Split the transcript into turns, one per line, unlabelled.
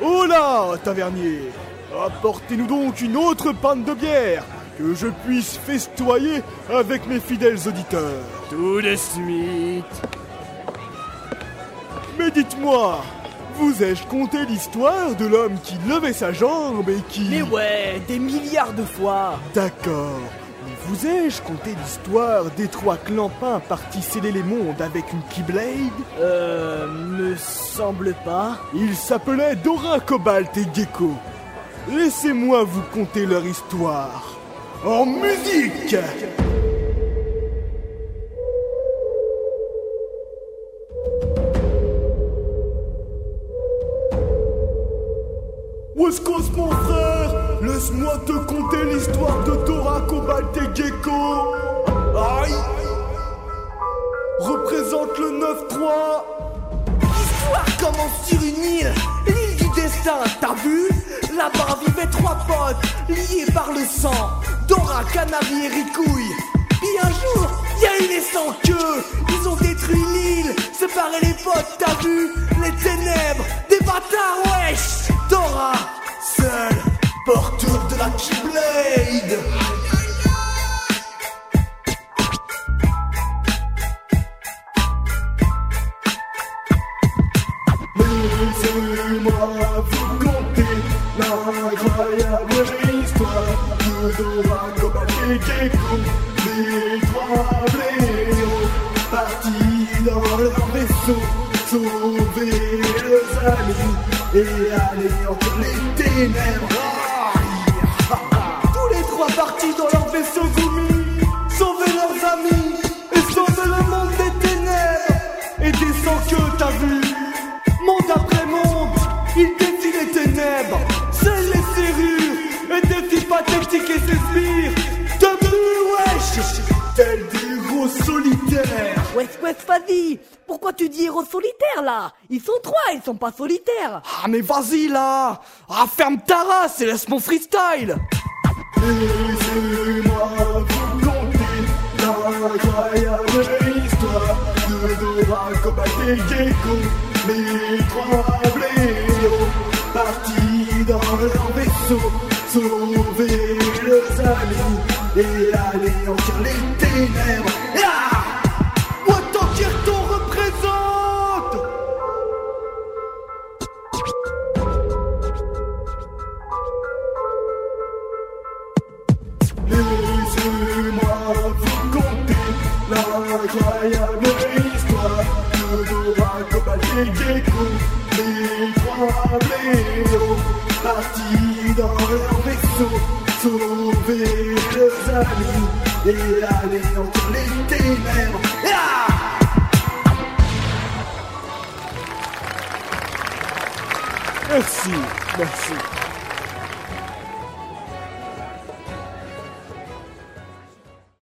Voilà, tavernier Apportez-nous donc une autre panne de bière, que je puisse festoyer avec mes fidèles auditeurs.
Tout de suite.
Mais dites-moi, vous ai-je conté l'histoire de l'homme qui levait sa jambe et qui...
Mais ouais, des milliards de fois.
D'accord. Vous ai-je conté l'histoire des trois clampins partis sceller les mondes avec une Keyblade?
Euh, me semble pas.
Ils s'appelaient Dora, Cobalt et Gecko. Laissez-moi vous conter leur histoire. En musique mon frère, laisse-moi te conter l'histoire de Dora, Cobalt et Gecko. Aïe. Représente le 9-3
L'histoire commence sur une île, l'île du destin, t'as vu? Là-bas vivaient trois potes, liés par le sang, Dora, Canary et Ricouille. Puis un jour, y a eu les sans ils ont détruit l'île, séparé les potes, t'as vu? Les ténèbres, des bâtards, wesh! Dora, seule, porteur de la Keyblade
Laissez-moi vous conter l'incroyable histoire de Dora, et Gecko, les trois blaireaux partis dans leur vaisseau, sauver leurs amis et anéantir les ténèbres.
Partis dans leur vaisseau Gumi, sauver leurs amis et sauver le monde des ténèbres. Et des sans queue, t'as vu Monde après monde, ils défient les ténèbres, scellent les serrures et défient pathétiques et ses sbires. Debout, wesh
Tel des gros solitaires.
Wesh, wesh, vas-y. Pourquoi tu dis héros solitaires là? Ils sont trois, ils sont pas solitaires.
Ah mais vas-y là Ah ferme ta race et laisse mon freestyle
les trois blaireaux partis dans leur vaisseau, sauver leurs amis et anéantir les ténèbres. Laissez-moi vous conter l'incroyable histoire Dora, Cobalt et Gecko, les trois blaireaux partis dans leur vaisseau, sauver leurs amis et anéantir les ténèbres. Merci, merci.